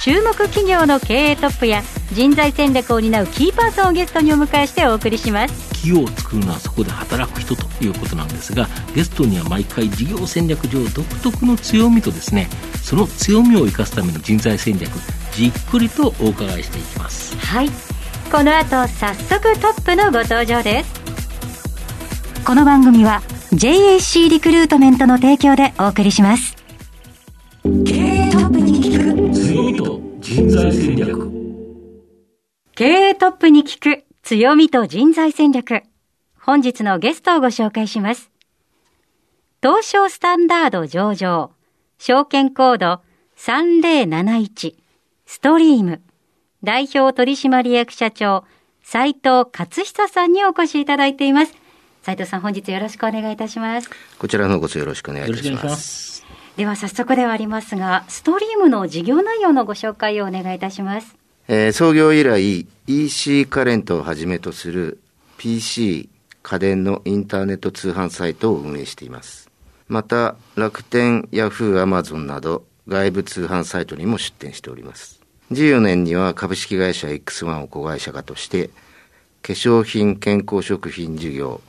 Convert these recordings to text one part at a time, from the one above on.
注目企業の経営トップや人材戦略を担うキーパーソンをゲストにお迎えしてお送りします。企業を作るのはそこで働く人ということなんですがゲストには毎回事業戦略上独特の強みとですねその強みを生かすための人材戦略じっくりとお伺いしていきます。はい。この後早速トップのご登場です。この番組は JAC リクルートメントの提供でお送りします。経人材戦略。経営トップに聞く強みと人材戦略。本日のゲストをご紹介します。東証スタンダード上場証券コード3071ストリーム。代表取締役社長斉藤勝久さんにお越しいただいています。斉藤さん本日よろしくお願いいたします。こちらの方こそよろしくお願いいたします。では早速ではありますがストリームの事業内容のご紹介をお願いいたしますえー創業以来、EC カレントをはじめとする PC、家電のインターネット通販サイトを運営しています。また、楽天、ヤフー、アマゾンなど外部通販サイトにも出店しております。14年には株式会社 X1 を子会社化として、化粧品、健康食品事業、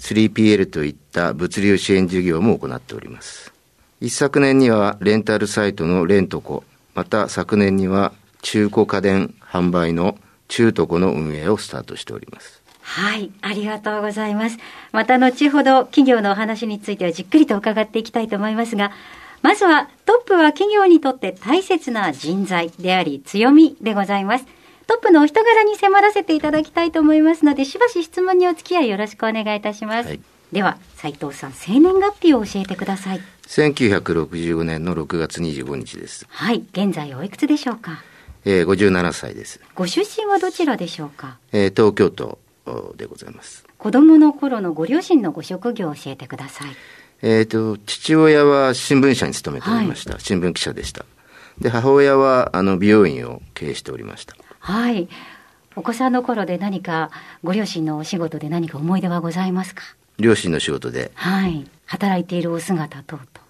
3PL といった物流支援事業も行っております。一昨年にはレンタルサイトのレントコ、また昨年には中古家電販売の中トコの運営をスタートしております。はい、ありがとうございます。また後ほど企業のお話についてはじっくりと伺っていきたいと思いますが、まずはトップは企業にとって大切な人材であり強みでございます。トップのお人柄に迫らせていただきたいと思いますので、しばし質問にお付き合いよろしくお願いいたします。はいでは、斉藤さん、生年月日を教えてください。1965年の6月25日です。はい、現在おいくつでしょうか？えー57歳です。ご出身はどちらでしょうか？えー東京都おでございます。子供の頃のご両親のご職業を教えてください。えっ、と、父親は新聞社に勤めておりました。新聞記者でした。で、母親はあの美容院を経営しておりました。はい。お子さんの頃で何か、ご両親のお仕事で何か思い出はございますか？両親の仕事で。はい。働いているお姿等々。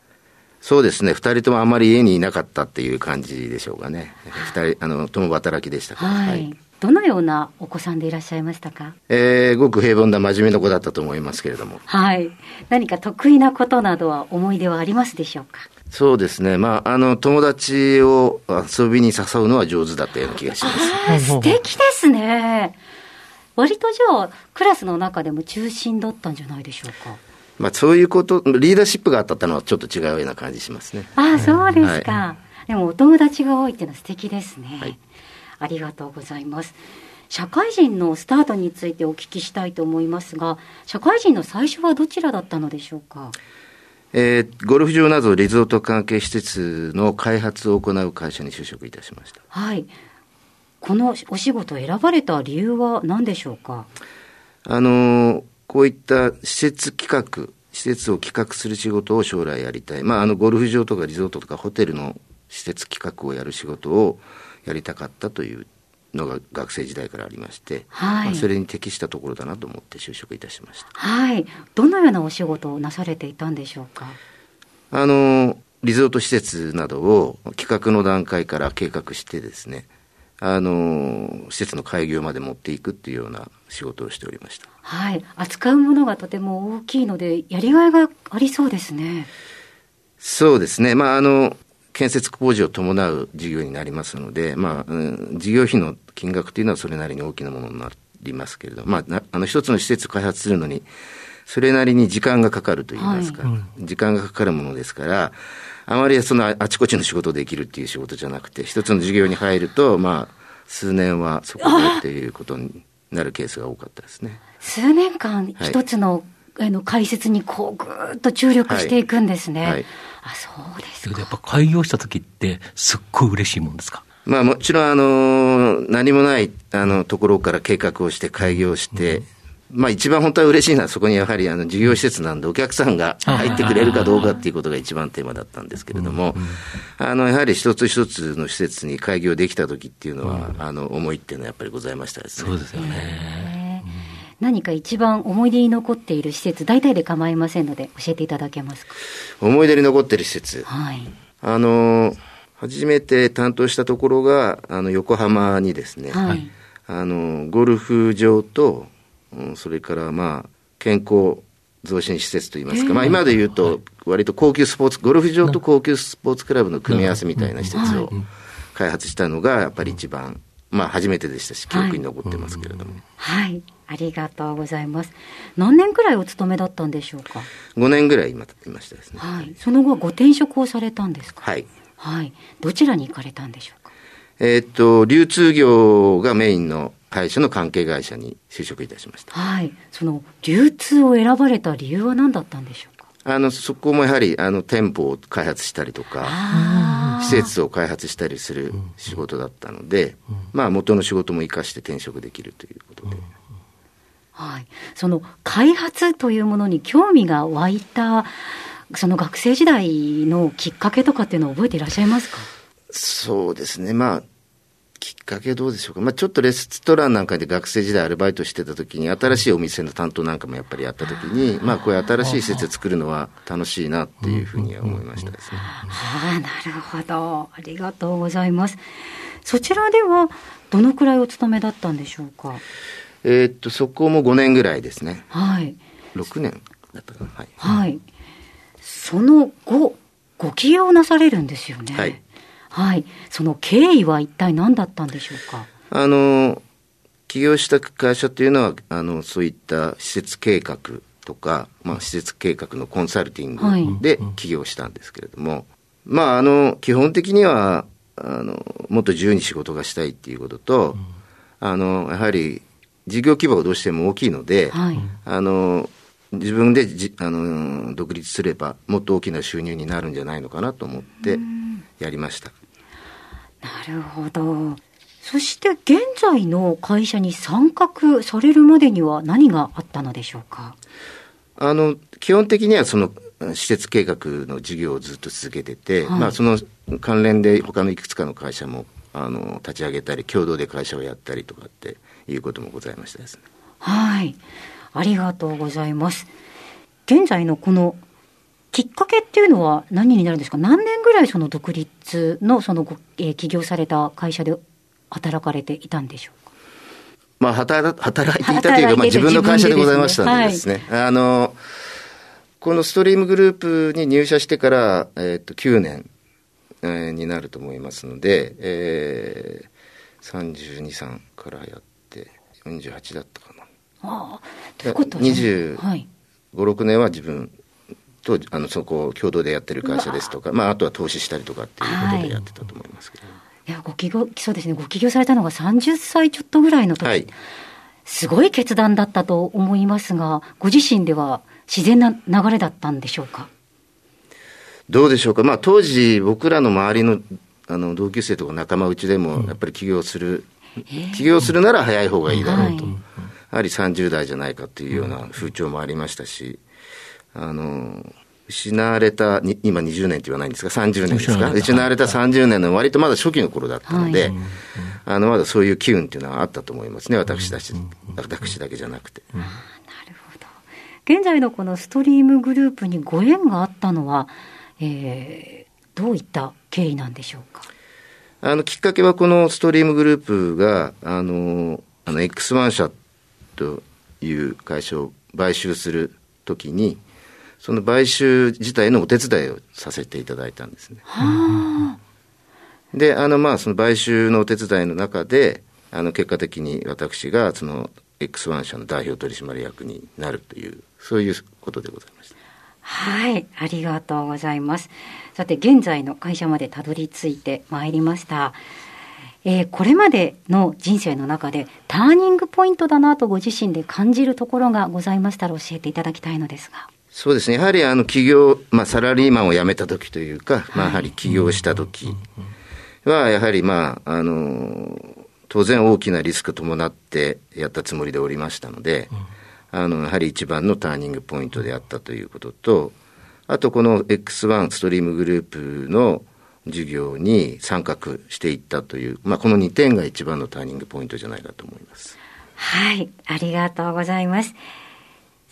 そうですね、二人ともあまり家にいなかったっていう感じでしょうかね。二人、あの、共働きでしたから。はい。どのようなお子さんでいらっしゃいましたか？えー、ごく平凡な真面目な子だったと思いますけれども。はい。何か得意なことなどは思い出はありますでしょうか？そうですね。まあ、あの、友達を遊びに誘うのは上手だったような気がします。素敵ですね。割とじゃあ、クラスの中でも中心だったんじゃないでしょうか？まあ、そういうこと、リーダーシップがあったってのはちょっと違うような感じしますね。ああ、そうですか。はでもお友達が多いっていうのは素敵ですね。はいありがとうございます。社会人のスタートについてお聞きしたいと思いますが、社会人の最初はどちらだったのでしょうか？えー、ゴルフ場などリゾート関係施設の開発を行う会社に就職いたしました。はい。このお仕事を選ばれた理由は何でしょうか？あのーこういった施設企画、施設を企画する仕事を将来やりたい。まあ、あの、ゴルフ場とかリゾートとかホテルの施設企画をやる仕事をやりたかったというのが学生時代からありまして、はいまあそれに適したところだなと思って就職いたしました。はい。どのようなお仕事をなされていたんでしょうか？あの、リゾート施設などを企画の段階から計画してですね、あの、施設の開業まで持っていくっていうような仕事をしておりました。はい。扱うものがとても大きいので、やりがいがありそうですね。そうですね。まあ、あの、建設工事を伴う事業になりますので、まあ、うん事業費の金額というのはそれなりに大きなものになりますけれど、まあ、なあの、一つの施設を開発するのに、それなりに時間がかかると言いますか、時間がかかるものですから、あまりそのああちこちの仕事をできるっていう仕事じゃなくて、一つの事業に入ると、まあ、数年はそこでっていうことになるケースが多かったですね。数年間はい一つの,、あの解説にこうぐーっと注力していくんですね。はいはいあそうですか。やっぱ開業した時ってすっごい嬉しいもんですか？まあもちろんあの、何もないあのところから計画をして開業して、まあ一番本当は嬉しいのは、そこにやはりあの事業施設なんで、お客さんが入ってくれるかどうかっていうことが一番テーマだったんですけれども、あのやはり一つ一つの施設に開業できた時っていうのは、あの思いっていうのはやっぱりございましたですね。そうですよね。何か一番思い出に残っている施設、大体で構いませんので、教えていただけますか？思い出に残っている施設。はい。あの、初めて担当したところが、あの、横浜にですね、はい、あの、ゴルフ場と、それからまあ健康増進施設といいますか、まあ、今で言うと、割と高級スポーツ、ゴルフ場と高級スポーツクラブの組み合わせみたいな施設を開発したのが、やっぱり一番、まあ、初めてでしたし、記憶に残ってますけれども。はい、ありがとうございます。何年くらいお勤めだったんでしょうか？5年ぐらい今いましたですね。はい、その後ご転職をされたんですか？はい。はい、どちらに行かれたんでしょうか？えっと流通業がメインの会社の関係会社に就職いたしました。はい。その流通を選ばれた理由は何だったんでしょうか？あの、そこもやはり、あの、店舗を開発したりとか、施設を開発したりする仕事だったので、まあ、元の仕事も生かして転職できるということで。はい。その、開発というものに興味が湧いた、その学生時代のきっかけとかっていうのを覚えていらっしゃいますか？そうですね。まあ、きっかけどうでしょうか、まあ、ちょっとレストランなんかで学生時代アルバイトしてた時に、新しいお店の担当なんかもやっぱりやった時に、まあ、こういう新しい施設作るのは楽しいなっていうふうには思いましたですね。ああ、なるほど。ありがとうございます。そちらでは、どのくらいお勤めだったんでしょうか？えー、っと、そこも5年ぐらいですね。はい。6年だったかな。はい。はい。その後、ご起業なされるんですよね。はい。はい、その経緯は一体何だったんでしょうか？あの起業した会社というのはあのそういった施設計画とか、まあ、施設計画のコンサルティングで起業したんですけれども、はい、まああの基本的にはあのもっと自由に仕事がしたいっていうことと、うん、あのやはり事業規模がどうしても大きいので、はい、あの自分でじあの独立すればもっと大きな収入になるんじゃないのかなと思ってやりました。なるほど。そして現在の会社に参画されるまでには何があったのでしょうか？あの、基本的にはその施設計画の事業をずっと続けてて、はい、まあその関連で他のいくつかの会社もあの立ち上げたり、共同で会社をやったりとかっていうこともございましたですね。はい。ありがとうございます。現在のこのきっかけっていうのは何になるんですか？何年ぐらいその独立のそのご、えー、起業された会社で働かれていたんでしょうか？まあ働、働いていたというか、まあ自分の会社でございましたのでですね。はい、あの、このストリームグループに入社してから、えっ、ー、と、9年、えー、になると思いますので、えー、32、3からやって、48だったかな。ああ、ということは、25、はい、6年は自分とあのそこを共同でやってる会社ですとか、まあ、あとは投資したりとかっていうことでやってたと思いますけど、はい、いやご起業そうですね。ご起業されたのが30歳ちょっとぐらいの時、はい、すごい決断だったと思いますがご自身では自然な流れだったんでしょうか？どうでしょうか、まあ、当時僕らの周りのあの同級生とか仲間内でもやっぱり起業する、うん、起業するなら早い方がいいだろうと、はい、やはり30代じゃないかというような風潮もありましたし、あの、失われた、今20年って言わないんですが、30年ですか？失われた。30年の割とまだ初期の頃だったので、はい、あの、まだそういう機運っていうのはあったと思いますね、私たち、私だけじゃなくて。なるほど。現在のこのストリームグループにご縁があったのは、えー、どういった経緯なんでしょうか？あの、きっかけはこのストリームグループが、あの、あの、X1 社という会社を買収するときに、その買収自体のお手伝いをさせていただいたんですね。で、あの、まあ、その買収のお手伝いの中で、あの、結果的に私が、その、X1 社の代表取締役になるという、そういうことでございました。はい、ありがとうございます。さて、現在の会社までたどり着いてまいりました。えー、これまでの人生の中でターニングポイントだなとご自身で感じるところがございましたら教えていただきたいのですが。そうですね。やはりあの企業、まあサラリーマンを辞めた時というか、まあやはり起業した時は、やはりまあ、あの、当然大きなリスク伴ってやったつもりでおりましたので、あの、やはり一番のターニングポイントであったということと、あとこの X1 ストリームグループの授業に参画していったという、まあ、この2点が一番のターニングポイントじゃないかと思います。はい、ありがとうございます。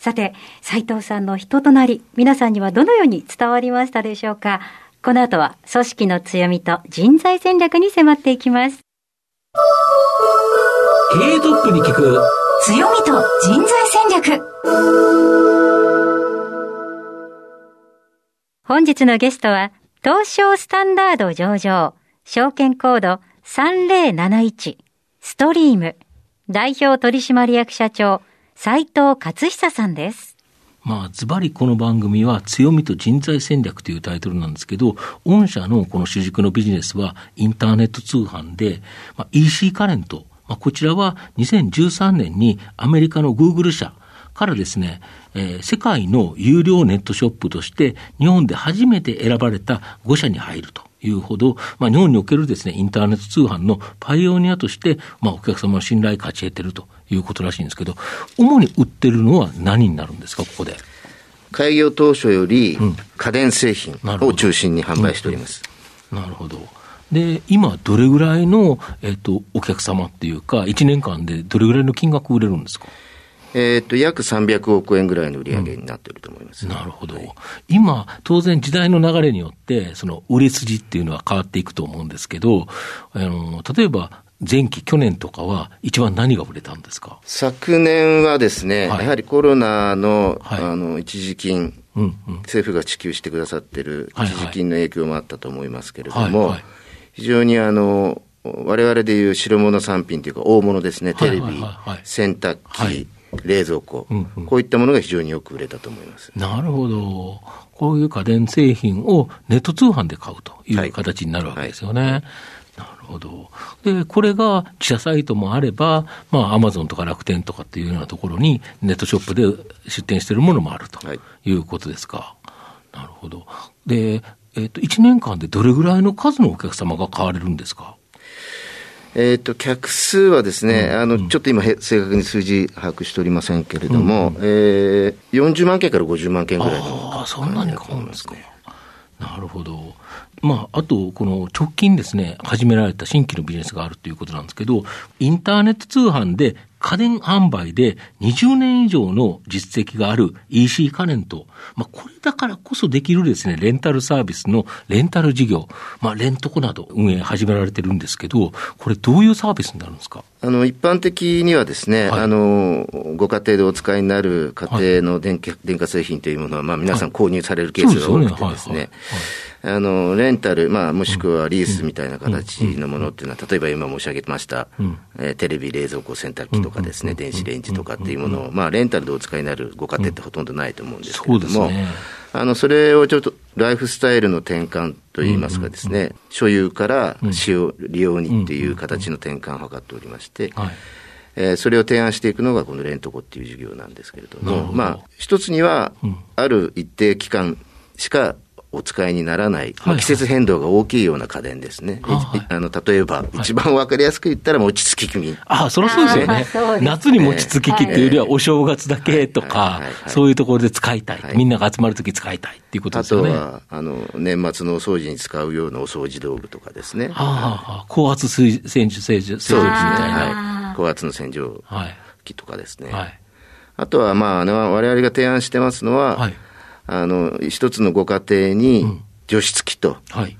さて、斉藤さんの人となり、皆さんにはどのように伝わりましたでしょうか？この後は組織の強みと人材戦略に迫っていきます。経営トップに聞く強みと人材戦略。本日のゲストは東証スタンダード上場、証券コード3071、ストリーム、代表取締役社長、斉藤勝久さんです。まあ、ズバリこの番組は強みと人材戦略というタイトルなんですけど、御社のこの主軸のビジネスはインターネット通販で、まあ、EC カレント、まあ、こちらは2013年にアメリカのグーグル社からですね、えー、世界の有料ネットショップとして日本で初めて選ばれた5社に入ると。いうほど、まあ、日本におけるですね、インターネット通販のパイオニアとして、まあ、お客様の信頼価値得てるということらしいんですけど、主に売ってるのは何になるんですか、ここで？開業当初より家電製品を中心に販売しております。うん、なるほど。で、今、どれぐらいの、えっ、ー、と、お客様っていうか、1年間でどれぐらいの金額売れるんですか？えっ、と、約300億円ぐらいの売り上げになっていると思います、うん、なるほど、はい、今、当然時代の流れによって、その売れ筋っていうのは変わっていくと思うんですけど、あの、例えば、前期、去年とかは、一番何が売れたんですか？昨年はですね、はい、やはりコロナのはい、あの一時金、うんうん、政府が支給してくださってる一時金の影響もあったと思いますけれども、はいはい、非常にあの、我々でいう白物産品というか、大物ですね、テレビ、洗濯機、冷蔵庫、うんうん、こういったものが非常によく売れたと思います。なるほど、こういう家電製品をネット通販で買うという形になるわけですよね。はい。はいほど。で、これが自社サイトもあれば、まあ、アマゾンとか楽天とかっていうようなところに、ネットショップで出店しているものもあるということですか。はい、なるほど。で、えっ、ー、と、1年間でどれぐらいの数のお客様が買われるんですか？えっ、ー、と、客数はですね、うん、あの、ちょっと今、正確に数字把握しておりませんけれども、うん、えー、40万件から50万件ぐらいの。ああ、そんなに買うんですか？なるほど。まあ、あと、この直近ですね、始められた新規のビジネスがあるということなんですけど、インターネット通販で家電販売で20年以上の実績がある EC カネント、まあ、これだからこそできるですね、レンタルサービスのレンタル事業、まあ、レントコなど運営始められてるんですけど、これどういうサービスになるんですか？あの、一般的にはですね、はい、あの、ご家庭でお使いになる家庭の電気、はい、電化製品というものは、まあ、皆さん購入されるケースが多くてですね、あの、レンタル、まあ、もしくはリースみたいな形のものっていうのは、例えば今申し上げました、えー、テレビ、冷蔵庫、洗濯機とかですね、電子レンジとかっていうものを、まあ、レンタルでお使いになるご家庭ってほとんどないと思うんですけれども、ね、あの、それをちょっと、ライフスタイルの転換といいますかですね、所有から使用、利用にっていう形の転換を図っておりまして、はい。えー、それを提案していくのがこのレントコっていう事業なんですけれども、まあ、一つには、ある一定期間しかお使いにならない、まあ、季節変動が大きいような家電ですね。はい、あの例えば、一番わかりやすく言ったら、餅つき機。ああ、そりゃそうですよね。夏に餅つき機っていうよりは、お正月だけとか、そういうところで使いたい。みんなが集まるとき使いたいっていうことですよね。あとは、あの、年末のお掃除に使うようなお掃除道具とかですね。はあ、高圧水洗浄洗浄機みたいな。高圧の洗浄機とかですね。はい、あとは、まあ、我々が提案してますのは、はいあの、一つのご家庭に除湿機と、うん、はい。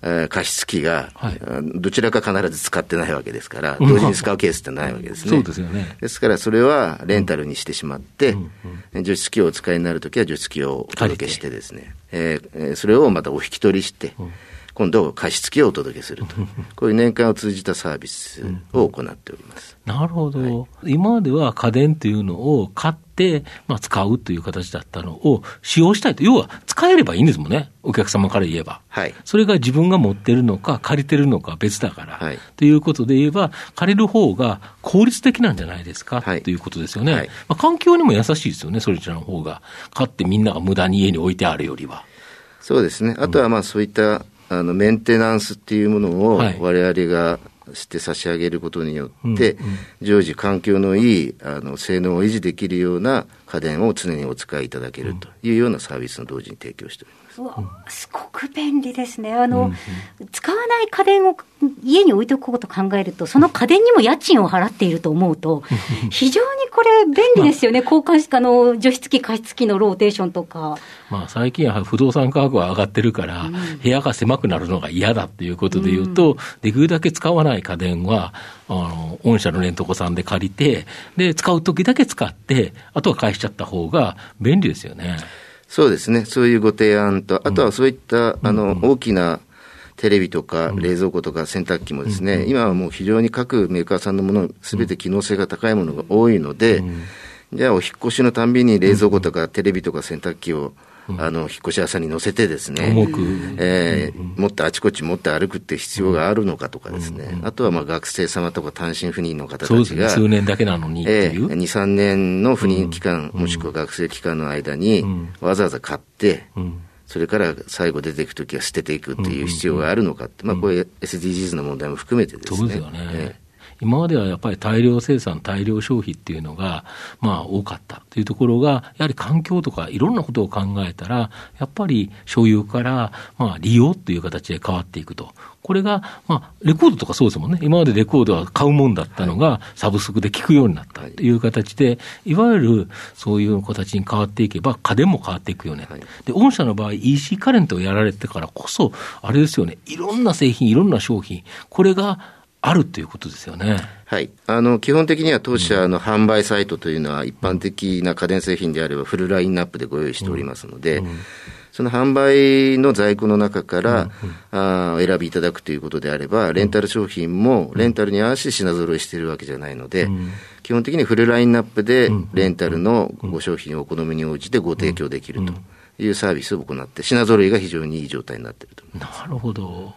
えー、加湿器が、はい、どちらか必ず使ってないわけですから、同時に使うケースってないわけですね。そうですよね。ですから、それはレンタルにしてしまって、除湿器をお使いになるときは除湿器をお届けしてですね、えー、それをまたお引き取りして、うん今度、加湿器をお届けすると、こういう年間を通じたサービスを行っております。なるほど、はい、今までは家電というのを買って、まあ、使うという形だったのを使用したいと、要は使えればいいんですもんね、お客様から言えば。はい、それが自分が持ってるのか、借りてるのか別だから、はい、ということで言えば、借りる方が効率的なんじゃないですか、はい、ということですよね、はい、まあ、環境にも優しいですよね、そちらの方が。買ってみんなが無駄に家に置いてあるよりは。そうですね。あとはまあそういったあのメンテナンスっていうものを、我々が、して差し上げることによって、常時環境のいいあの性能を維持できるような家電を常にお使いいただけるというようなサービスの同時に提供しております。すごく便利ですね。あの、うん使わない家電を家に置いておくことを考えると、その家電にも家賃を払っていると思うと、非常にこれ、便利ですよね、交換しかの除湿機、加湿器のローテーションとか。まあ、最近は不動産価格は上がってるから、うん、部屋が狭くなるのが嫌だっていうことでいうと、うん、できるだけ使わない家電は、あの御社のレントコさんで借りて、で使うときだけ使って、あとは返しちゃった方が便利ですよね。そうですね、そういうご提案と、あとはそういった、あの大きなテレビとか冷蔵庫とか洗濯機もですね、今はもう非常に各メーカーさんのもの、すべて機能性が高いものが多いので、じゃあお引越しのたんびに冷蔵庫とかテレビとか洗濯機をあの引っ越し屋さんに乗せてですね、重く、えー、持ってあちこち持って歩くって必要があるのかとかですね、あとはまあ学生様とか単身赴任の方たちが、数年だけなのにえー、2、3年の赴任期間、もしくは学生期間の間に、わざわざ買って、それから最後出ていくときは捨てていくっていう必要があるのかって、まあ、これ SDGs の問題も含めてですね。そうですよね。えー今まではやっぱり大量生産、大量消費っていうのが、まあ多かったというところが、やはり環境とかいろんなことを考えたら、やっぱり所有から、まあ利用という形で変わっていくと。これが、まあ、レコードとかそうですもんね。今までレコードは買うもんだったのが、サブスクで聞くようになったという形で、いわゆるそういう形に変わっていけば、家電も変わっていくよね。で、御社の場合、EC カレントをやられてからこそ、あれですよね、いろんな製品、いろんな商品、これがあるということですよね。はい。あの、基本的には当社の販売サイトというのは一般的な家電製品であればフルラインナップでご用意しておりますので、うんうん、その販売の在庫の中から、うんうん、あお選びいただくということであれば、レンタル商品もレンタルに合わせて品揃えしているわけじゃないので、うん、基本的にフルラインナップでレンタルのご商品をお好みに応じてご提供できるというサービスを行って、品揃えが非常にいい状態になっているとなるほど。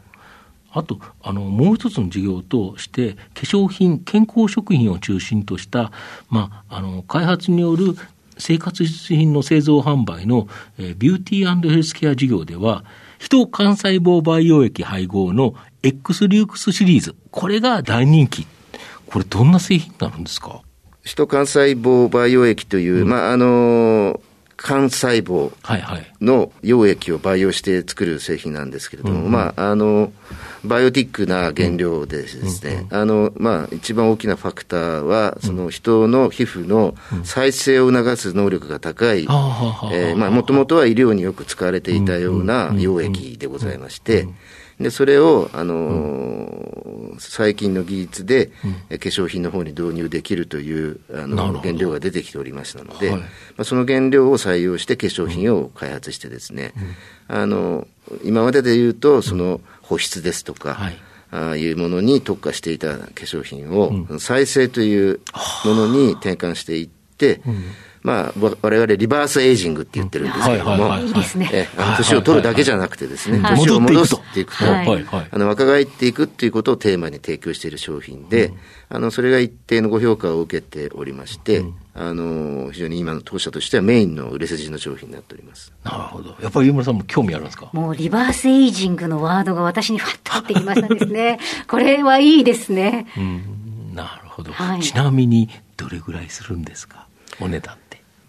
あと、あの、もう一つの事業として、化粧品、健康食品を中心とした、まあ、あの、開発による生活必需品の製造販売の、えー、ビューティーヘルスケア事業では、人幹細胞培養液配合の X リュークスシリーズ、これが大人気。これどんな製品になるんですか？人幹細胞培養液という、うん、まあ、あのー幹細胞の溶液を培養して作る製品なんですけれども、まあ、あの、バイオティックな原料でですね、あの、まあ、一番大きなファクターは、その人の皮膚の再生を促す能力が高い、えまあ、もともとは医療によく使われていたような溶液でございまして、で、それを、あのー、最近の技術で、化粧品の方に導入できるという、あの、原料が出てきておりましたので、はい、まあ、その原料を採用して化粧品を開発してですね、あの、今までで言うと、その、保湿ですとか、はい。あいうものに特化していた化粧品を、再生というものに転換していって、うんまあ、我々リバースエイジングって言ってるんですけれども、いいですね。年を取るだけじゃなくてですね、年を戻していくと、あの、若返っていくっていうことをテーマに提供している商品で、あの、それが一定のご評価を受けておりまして、あの、非常に今の当社としてはメインの売れ筋の商品になっております。なるほど。やっぱり飯村さんも興味あるんですか？もうリバースエイジングのワードが私にファッと入ってきましたですね。これはいいですね。うん、なるほど、ちなみに、どれぐらいするんですか？お値段。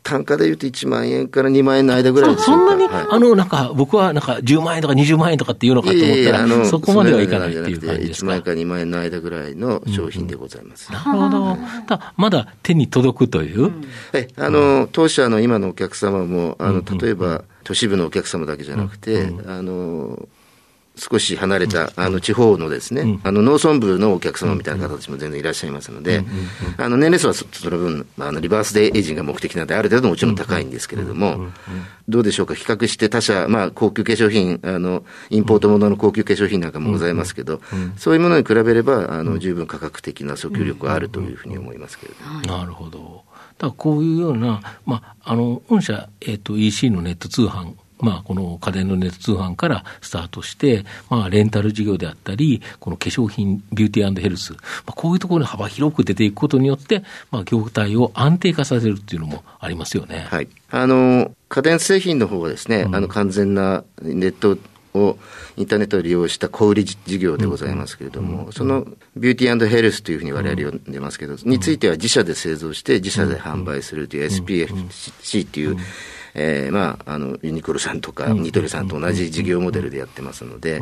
単価でいうと1万円から2万円の間ぐらいですそんなに、はい、あの、なんか、僕はなんか10万円とか20万円とかっていうのかと思ったら、いやいやそこまではいかないっていう感じですか？1万円から2万円の間ぐらいの商品でございます。うんうん、なるほど。だまだ手に届くという？うん、え、あの、当社の今のお客様も、あの、例えば、都市部のお客様だけじゃなくて、あの、少し離れた、あの地方のですね、あの農村部のお客様みたいな方たちも全然いらっしゃいますので、あの年齢層はその分、あのリバースデーエイジングが目的なので、ある程度もちろん高いんですけれども、どうでしょうか、比較して他社、まあ、高級化粧品、あのインポートものの高級化粧品なんかもございますけど、そういうものに比べれば、あの十分価格的な訴求力があるというふうに思いますけれども。なるほど。だからこういうような、まあ、あの御社、えーと、EC のネット通販まあ、この家電のネット通販からスタートして、まあ、レンタル事業であったり、この化粧品、ビューティーヘルス、まあ、こういうところに幅広く出ていくことによって、まあ、業態を安定化させるっていうのもありますよね。はい。あの、家電製品の方はですね、うん、あの、完全なネットをインターネットを利用した小売事業でございますけれども、そのビューティーヘルスというふうに我々呼んでますけど、については自社で製造して自社で販売するという SPFC っていう、えー、まあ、あの、ユニクロさんとか、ニトリさんと同じ事業モデルでやってますので、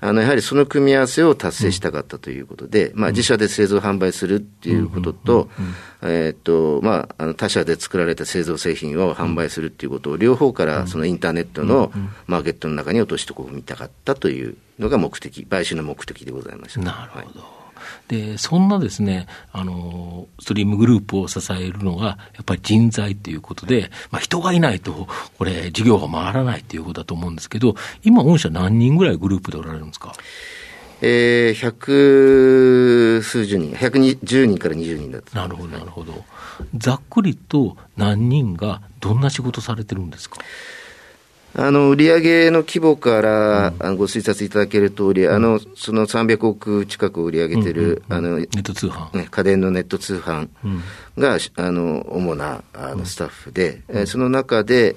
あの、やはりその組み合わせを達成したかったということで、まあ、自社で製造販売するっていうことと、えっと、まあ、あの、他社で作られた製造製品を販売するっていうことを、両方からそのインターネットのマーケットの中に落としてこう見たかったというのが目的、買収の目的でございました。なるほど。はいで、そんなですね、あの、ストリームグループを支えるのが、やっぱり人材ということで、まあ、人がいないと、これ、事業が回らないということだと思うんですけど、今、御社何人ぐらいグループでおられるんですか？えー、百数十人、110人から20人だったなるほど、なるほど。ざっくりと何人がどんな仕事されてるんですか？あの、売上の規模から、うん、ご推察いただける通り、あの、その300億近く売り上げてる、あの、ネット通販。ね、家電のネット通販が、あの、主な、あの、スタッフで、うん、その中で、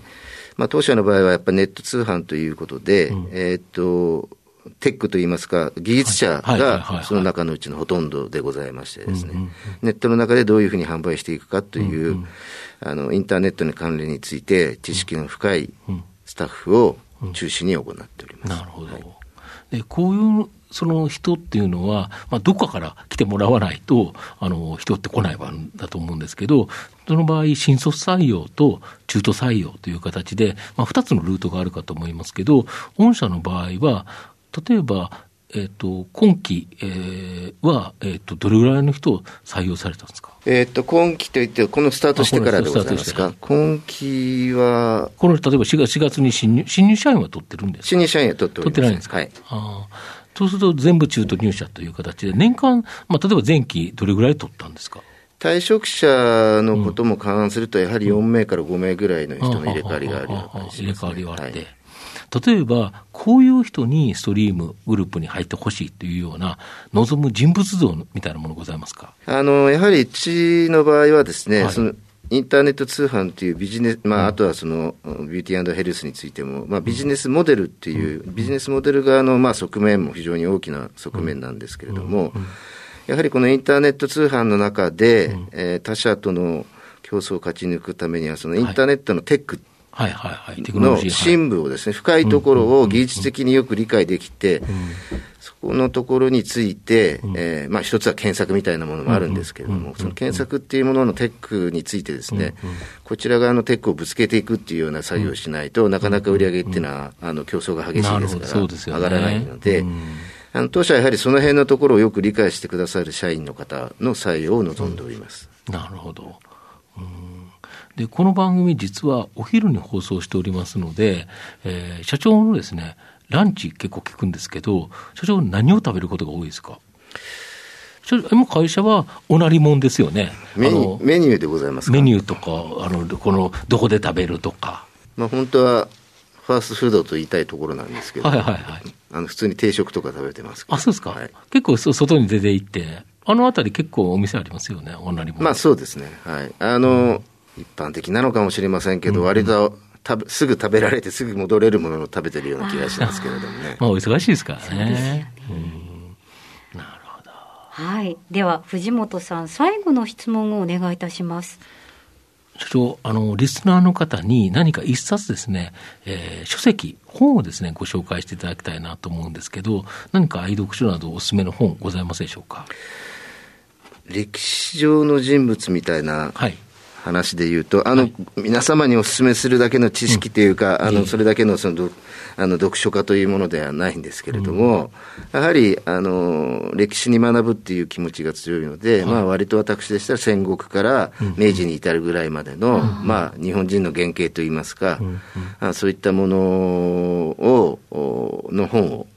まあ、当社の場合はやっぱネット通販ということで、うん、えっと、テックといいますか、技術者がその中のうちのほとんどでございましてですね、ネットの中でどういうふうに販売していくかという、あの、インターネットの関連について知識の深い、スタッフを中心に行っております。なるほど。でこういうその人っていうのは、まあ、どっかから来てもらわないと、あの、人って来ないんだと思うんですけど、その場合、新卒採用と中途採用という形で、まあ、2つのルートがあるかと思いますけど、御社の場合は、例えば、えっ、ー、と、今期、えー、は、えっ、ー、と、どれぐらいの人を採用されたんですか？えっ、と、今期といって、このスタートしてからでございますか？今期は。この、例えば4月 ,4 月に新入、新入社員は取ってるんですか？新入社員は取っております。取ってないんですか？はい。あそうすると全部中途入社という形で、年間、まあ、例えば前期どれぐらい取ったんですか？退職者のことも勘案すると、やはり4名から5名ぐらいの人の入れ替わりがあるような感じです、ね、入れ替わりはあって。はい例えば、こういう人にストリームグループに入ってほしいというような、望む人物像みたいなものございますか？あのやはりうちの場合はですね、はい、そのインターネット通販というビジネス、まあ、あとはそのビューティーヘルスについても、まあ、ビジネスモデルっていう、ビジネスモデル側のまあ側面も非常に大きな側面なんですけれども、やはりこのインターネット通販の中で、えー、他社との競争を勝ち抜くためには、そのインターネットのテックはいはいはい、の深部をですね、深いところを技術的によく理解できて、そこのところについて、えー、まあ一つは検索みたいなものもあるんですけれども、その検索っていうもののテックについてですね、こちら側のテックをぶつけていくっていうような作業をしないと、なかなか売り上げっていうのは、あの競争が激しいですから、上がらないので、あの当社はやはりその辺のところをよく理解してくださる社員の方の採用を望んでおります。なるほど。で、この番組実はお昼に放送しておりますので、えー、社長のですね、ランチ結構聞くんですけど、社長何を食べることが多いですか？今会社はおなりもんですよね。メニューメニューでございますメニューとか、あの、この、どこで食べるとか。まあ本当は、ファーストフードと言いたいところなんですけど、はいはいはい。あの普通に定食とか食べてますあ、そうですか。はい、結構外に出て行って、あの辺り結構お店ありますよね、おなりもん。まあそうですね。はい。あの、うん一般的なのかもしれませんけど、割とすぐ食べられてすぐ戻れるものを食べてるような気がしますけれどもね。まあお忙しいですからね。なるほど。はい。では藤本さん最後の質問をお願いいたします。所長、あの、リスナーの方に何か一冊ですね、えー、書籍、本をですね、ご紹介していただきたいなと思うんですけど、何か愛読書などおすすめの本ございますでしょうか？歴史上の人物みたいな、はい、話で言うと、あの、はい、皆様にお勧めするだけの知識というか、うん、あの、それだけのその、あの、読書家というものではないんですけれども、うん、やはり、あの、歴史に学ぶっていう気持ちが強いので、はい、まあ、割と私でしたら戦国から明治に至るぐらいまでの、うん、まあ、日本人の原型といいますか、あそういったものを、の本を、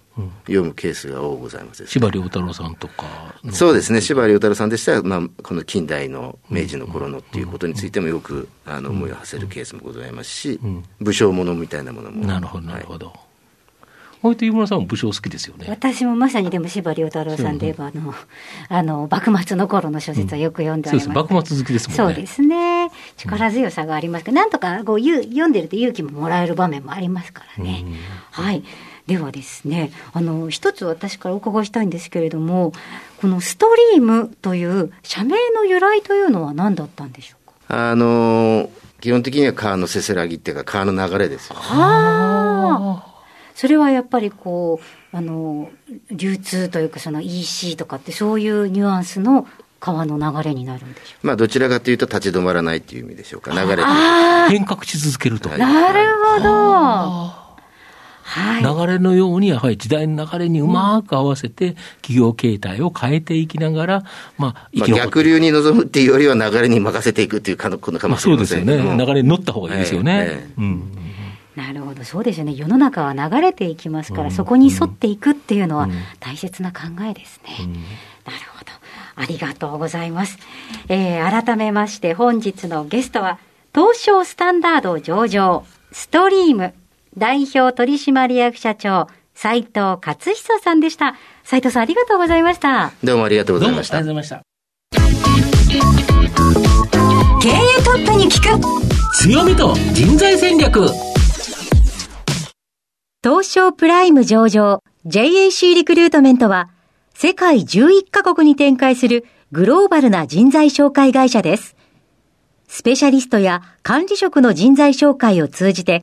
読むケースが多ございます、ね、司馬遼太郎さんとか？そうですね、司馬遼太郎さんでしたら、まあ、この近代の明治の頃のっていうことについてもよく、あの思いを馳せるケースもございますし、武将ものみたいなものも。なるほど、なるほど。はい割と井村さんも武将好きですよね。私もまさにでも司馬遼太郎さんで言えば、あの、あの、幕末の頃の小説はよく読んであります、ねうん、幕末好きですもんね。そうですね。力強さがありますけど、なんとかこう読んでると勇気ももらえる場面もありますからね。はい。ではですね、あの、一つ私からお伺いしたいんですけれども、このストリームという社名の由来というのは何だったんでしょうか？あの基本的には川のせせらぎっていうか川の流れですよ、ね。はあ。それはやっぱりこう、あの、流通というかその EC とかってそういうニュアンスの川の流れになるんでしょうまあどちらかというと立ち止まらないっていう意味でしょうか、流れて。変革し続けると。なるほど。はい、流れのように、やはり時代の流れにうまく合わせて、企業形態を変えていきながら、まあ、まあ、逆流に臨むっていうよりは、流れに任せていくっていうかのかもしれません、まあ、そうですよね、流れに乗った方がいいですよね。うん。なるほど、そうですよね。世の中は流れていきますから、うん、そこに沿っていくっていうのは大切な考えですね。うん、なるほど。ありがとうございます。えー、改めまして本日のゲストは、東証スタンダード上場、ストリーム代表取締役社長、斉藤勝久さんでした。斉藤さんありがとうございました。どうもありがとうございました。ありがとうございました。経営トップに聞く強みと人材戦略東証プライム上場 JAC リクルートメントは世界11カ国に展開するグローバルな人材紹介会社です。スペシャリストや管理職の人材紹介を通じて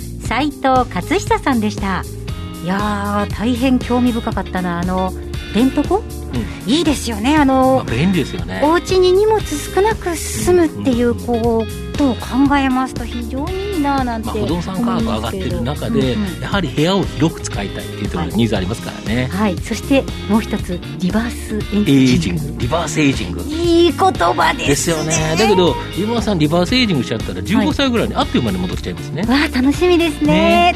斉藤勝久さんでした。いやー大変興味深かったな。あのレントコ、うん、いいですよね。あの、まあ、便利ですよね。お家に荷物少なく済むっていうことを考えますと非常にいいななんて、まあ、不動産価格上がってる中で、うんうん、やはり部屋を広く使いたいっていうところニーズありますからね、はい、はい、そしてもう一つリバースエイジング。リバースエイジング。いい言葉です、ね、ですよね。だけど今さんリバースエイジングしちゃったら15歳ぐらいにあっという間に戻っちゃいますね、はい、わあ楽しみですね。ね。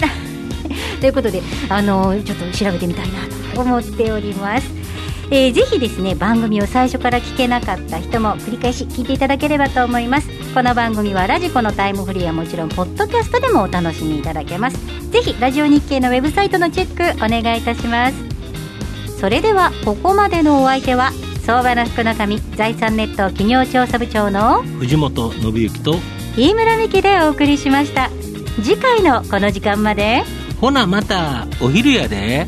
ということであのちょっと調べてみたいなと思っておりますえー、ぜひですね番組を最初から聞けなかった人も繰り返し聞いていただければと思います。この番組はラジコのタイムフリーはもちろんポッドキャストでもお楽しみいただけます。ぜひラジオ日経のウェブサイトのチェックお願いいたします。それではここまでのお相手は相場の福の神財産ネット企業調査部長の藤本信之と飯村美希でお送りしました。次回のこの時間まで。ほなまたお昼やで